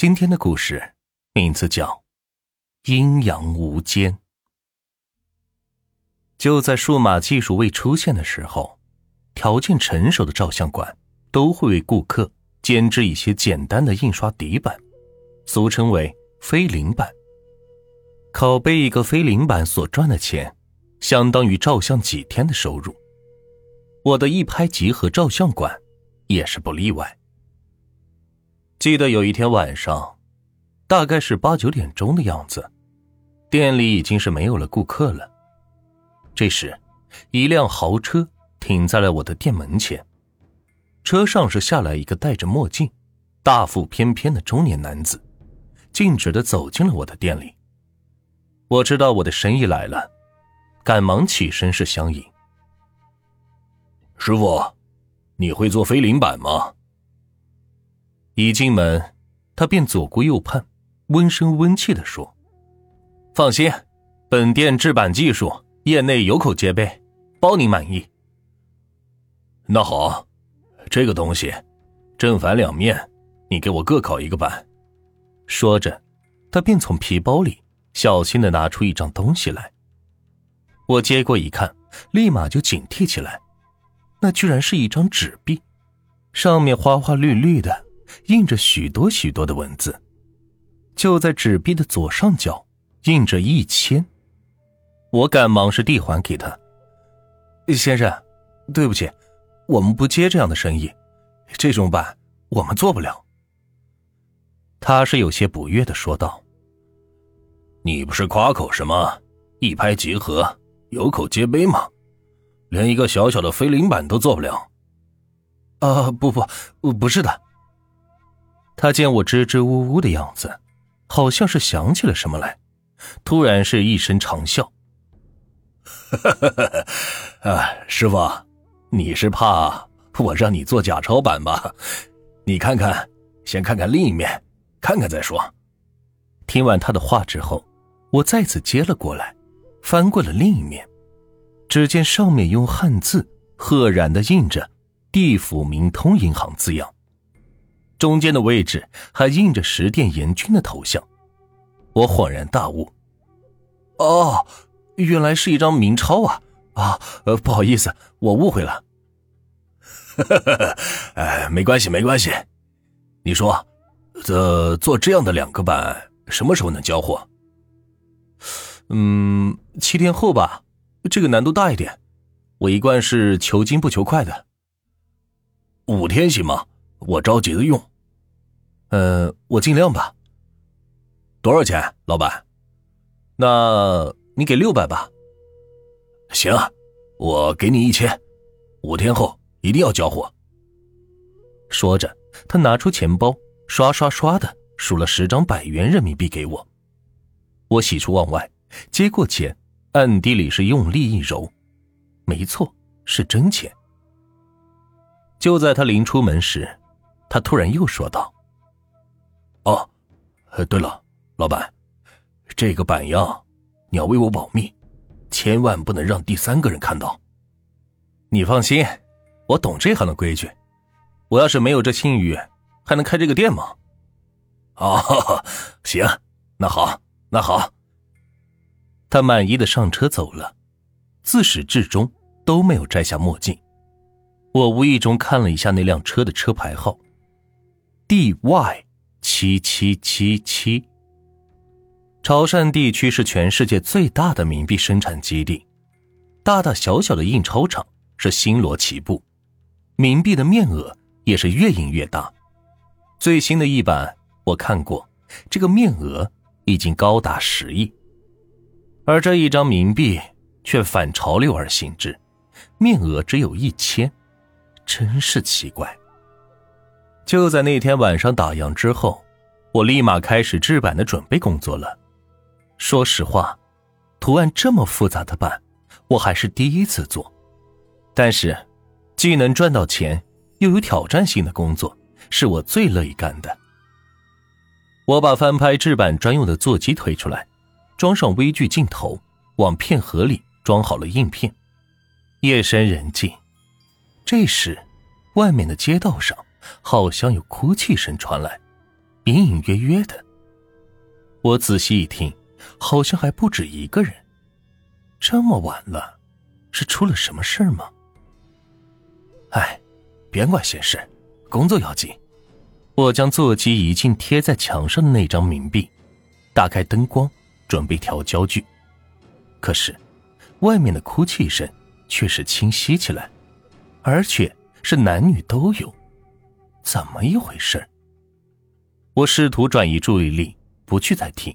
今天的故事名字叫《阴阳无间》。就在数码技术未出现的时候，条件成熟的照相馆都会为顾客监制一些简单的印刷底板，俗称为飞灵板。拷贝一个飞灵板所赚的钱，相当于照相几天的收入。我的一拍即合照相馆也是不例外。记得有一天晚上，大概是八九点钟的样子，店里已经是没有了顾客了。这时，一辆豪车停在了我的店门前，车上是下来一个戴着墨镜、大腹翩翩的中年男子，径直的走进了我的店里。我知道我的生意来了，赶忙起身是相迎。师傅，你会做飞灵板吗？一进门，他便左顾右盼，温声温气的说：“放心，本店制板技术业内有口皆碑，包您满意。”那好，这个东西正反两面，你给我各烤一个板。说着，他便从皮包里小心的拿出一张东西来。我接过一看，立马就警惕起来，那居然是一张纸币，上面花花绿绿的。印着许多许多的文字，就在纸币的左上角印着一千。我赶忙是递还给他。先生，对不起，我们不接这样的生意，这种板我们做不了。他是有些不悦的说道：“你不是夸口什么一拍即合，有口皆碑吗？连一个小小的飞灵板都做不了？”啊，不不，不是的。他见我支支吾吾的样子，好像是想起了什么来，突然是一声长笑：“啊，师傅，你是怕我让你做假钞版吧？你看看，先看看另一面，看看再说。”听完他的话之后，我再次接了过来，翻过了另一面，只见上面用汉字赫然的印着“地府明通银行”字样。中间的位置还印着十殿阎君的头像，我恍然大悟，哦，原来是一张明钞啊！啊，不好意思，我误会了。哈 哈哎，没关系，没关系。你说，这做这样的两个板，什么时候能交货？嗯，七天后吧。这个难度大一点，我一贯是求精不求快的。五天行吗？我着急的用，呃，我尽量吧。多少钱，老板？那你给六百吧。行，我给你一千，五天后一定要交货。说着，他拿出钱包，刷刷刷的数了十张百元人民币给我。我喜出望外，接过钱，暗地里是用力一揉，没错，是真钱。就在他临出门时。他突然又说道：“哦，对了，老板，这个板样你要为我保密，千万不能让第三个人看到。你放心，我懂这行的规矩。我要是没有这信誉，还能开这个店吗？”哦，行，那好，那好。他满意的上车走了，自始至终都没有摘下墨镜。我无意中看了一下那辆车的车牌号。DY 七七七七，潮汕地区是全世界最大的冥币生产基地，大大小小的印钞厂是星罗棋布，冥币的面额也是越印越大。最新的一版我看过，这个面额已经高达十亿，而这一张冥币却反潮流而行之，面额只有一千，真是奇怪。就在那天晚上打烊之后，我立马开始制版的准备工作了。说实话，图案这么复杂的版，我还是第一次做。但是，既能赚到钱，又有挑战性的工作，是我最乐意干的。我把翻拍制版专用的座机推出来，装上微距镜头，往片盒里装好了印片。夜深人静，这时，外面的街道上。好像有哭泣声传来，隐隐约约的。我仔细一听，好像还不止一个人。这么晚了，是出了什么事吗？哎，别管闲事，工作要紧。我将座机移进贴在墙上的那张冥币，打开灯光，准备调焦距。可是，外面的哭泣声却是清晰起来，而且是男女都有，怎么一回事？我试图转移注意力，不去再听，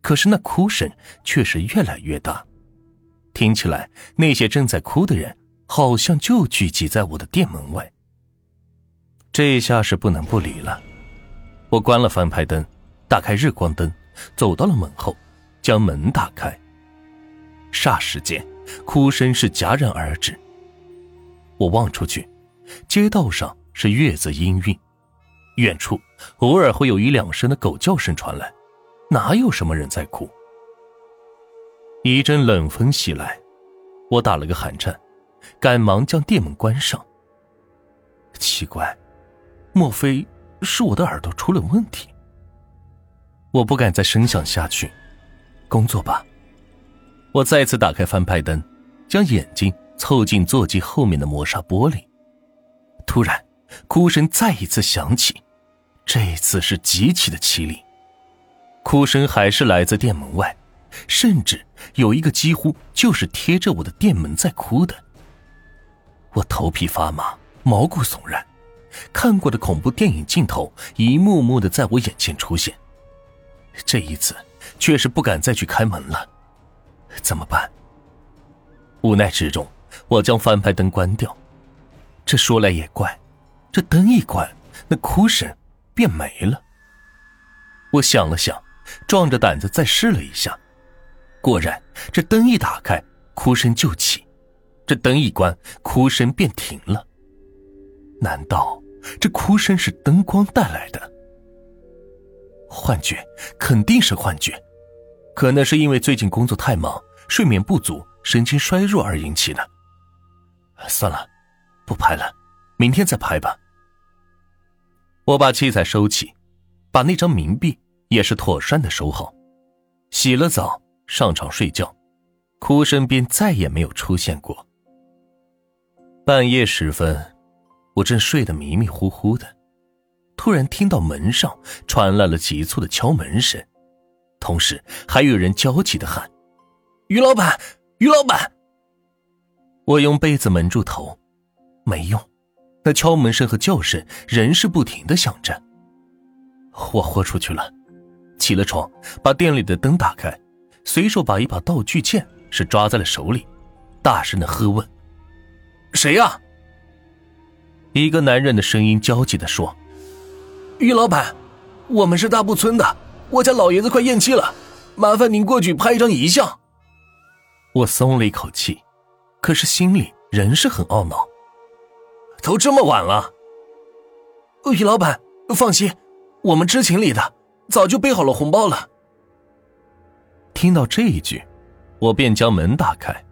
可是那哭声却是越来越大，听起来那些正在哭的人好像就聚集在我的店门外。这下是不能不理了，我关了翻拍灯，打开日光灯，走到了门后，将门打开。霎时间，哭声是戛然而止。我望出去，街道上是月子音韵，远处偶尔会有一两声的狗叫声传来，哪有什么人在哭？一阵冷风袭来，我打了个寒颤，赶忙将店门关上。奇怪，莫非是我的耳朵出了问题？我不敢再深想下去，工作吧。我再次打开翻拍灯，将眼睛凑近座机后面的磨砂玻璃。突然，哭声再一次响起，这次是极其的凄厉。哭声还是来自店门外，甚至有一个几乎就是贴着我的店门在哭的。我头皮发麻，毛骨悚然，看过的恐怖电影镜头一幕幕的在我眼前出现。这一次，却是不敢再去开门了。怎么办？无奈之中，我将翻拍灯关掉。这说来也怪，这灯一关，那哭声便没了。我想了想，壮着胆子再试了一下，果然，这灯一打开，哭声就起；这灯一关，哭声便停了。难道这哭声是灯光带来的？幻觉，肯定是幻觉。可能是因为最近工作太忙，睡眠不足，神经衰弱而引起的。算了，不拍了，明天再拍吧。我把器材收起，把那张冥币也是妥善的收好，洗了澡，上床睡觉，哭声便再也没有出现过。半夜时分，我正睡得迷迷糊糊的，突然听到门上传来了急促的敲门声。同时，还有人焦急的喊：“于老板，于老板！”我用被子蒙住头，没用，那敲门声和叫声仍是不停的响着。我豁出去了，起了床，把店里的灯打开，随手把一把道具剑是抓在了手里，大声的喝问：“谁呀？”一个男人的声音焦急的说：“于老板，我们是大布村的。”我家老爷子快咽气了，麻烦您过去拍一张遗像。我松了一口气，可是心里仍是很懊恼。都这么晚了，于老板放心，我们知情理的，早就备好了红包了。听到这一句，我便将门打开，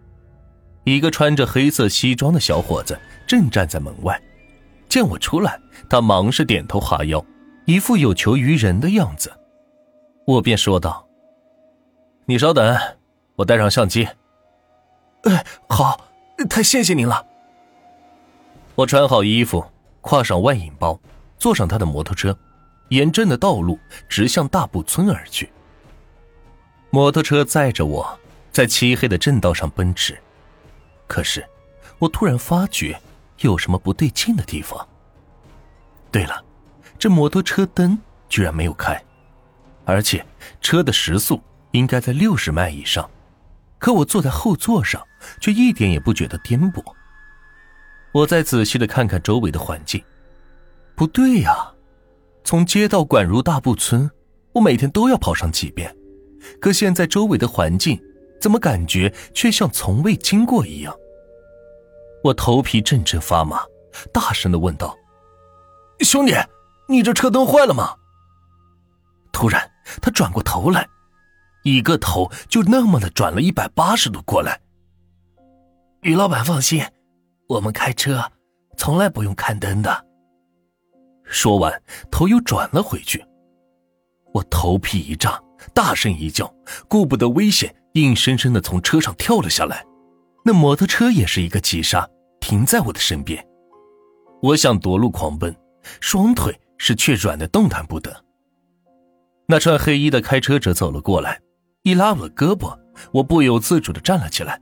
一个穿着黑色西装的小伙子正站在门外，见我出来，他忙是点头哈腰，一副有求于人的样子。我便说道：“你稍等，我带上相机。”“哎，好，太谢谢您了。”我穿好衣服，挎上万引包，坐上他的摩托车，沿镇的道路直向大布村而去。摩托车载着我在漆黑的镇道上奔驰，可是我突然发觉有什么不对劲的地方。对了，这摩托车灯居然没有开。而且车的时速应该在六十迈以上，可我坐在后座上却一点也不觉得颠簸。我再仔细的看看周围的环境，不对呀，从街道拐入大布村，我每天都要跑上几遍，可现在周围的环境怎么感觉却像从未经过一样？我头皮阵阵发麻，大声的问道：“兄弟，你这车灯坏了吗？”突然。他转过头来，一个头就那么的转了一百八十度过来。于老板放心，我们开车从来不用看灯的。说完，头又转了回去，我头皮一炸，大声一叫，顾不得危险，硬生生的从车上跳了下来。那摩托车也是一个急刹，停在我的身边。我想夺路狂奔，双腿是却软的动弹不得。那穿黑衣的开车者走了过来，一拉我胳膊，我不由自主的站了起来。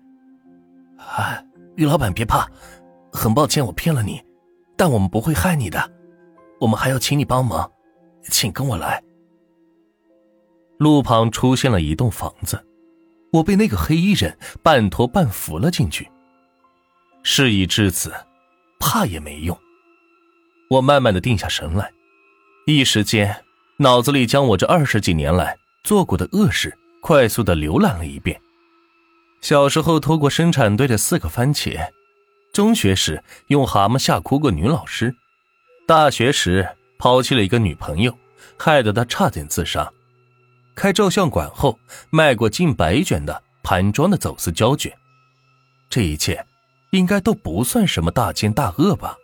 啊，于老板别怕，很抱歉我骗了你，但我们不会害你的，我们还要请你帮忙，请跟我来。路旁出现了一栋房子，我被那个黑衣人半拖半扶了进去。事已至此，怕也没用。我慢慢的定下神来，一时间脑子里将我这二十几年来做过的恶事快速的浏览了一遍。小时候偷过生产队的四个番茄，中学时用蛤蟆吓哭过女老师，大学时抛弃了一个女朋友，害得她差点自杀。开照相馆后卖过近百卷的盘装的走私胶卷，这一切应该都不算什么大奸大恶吧。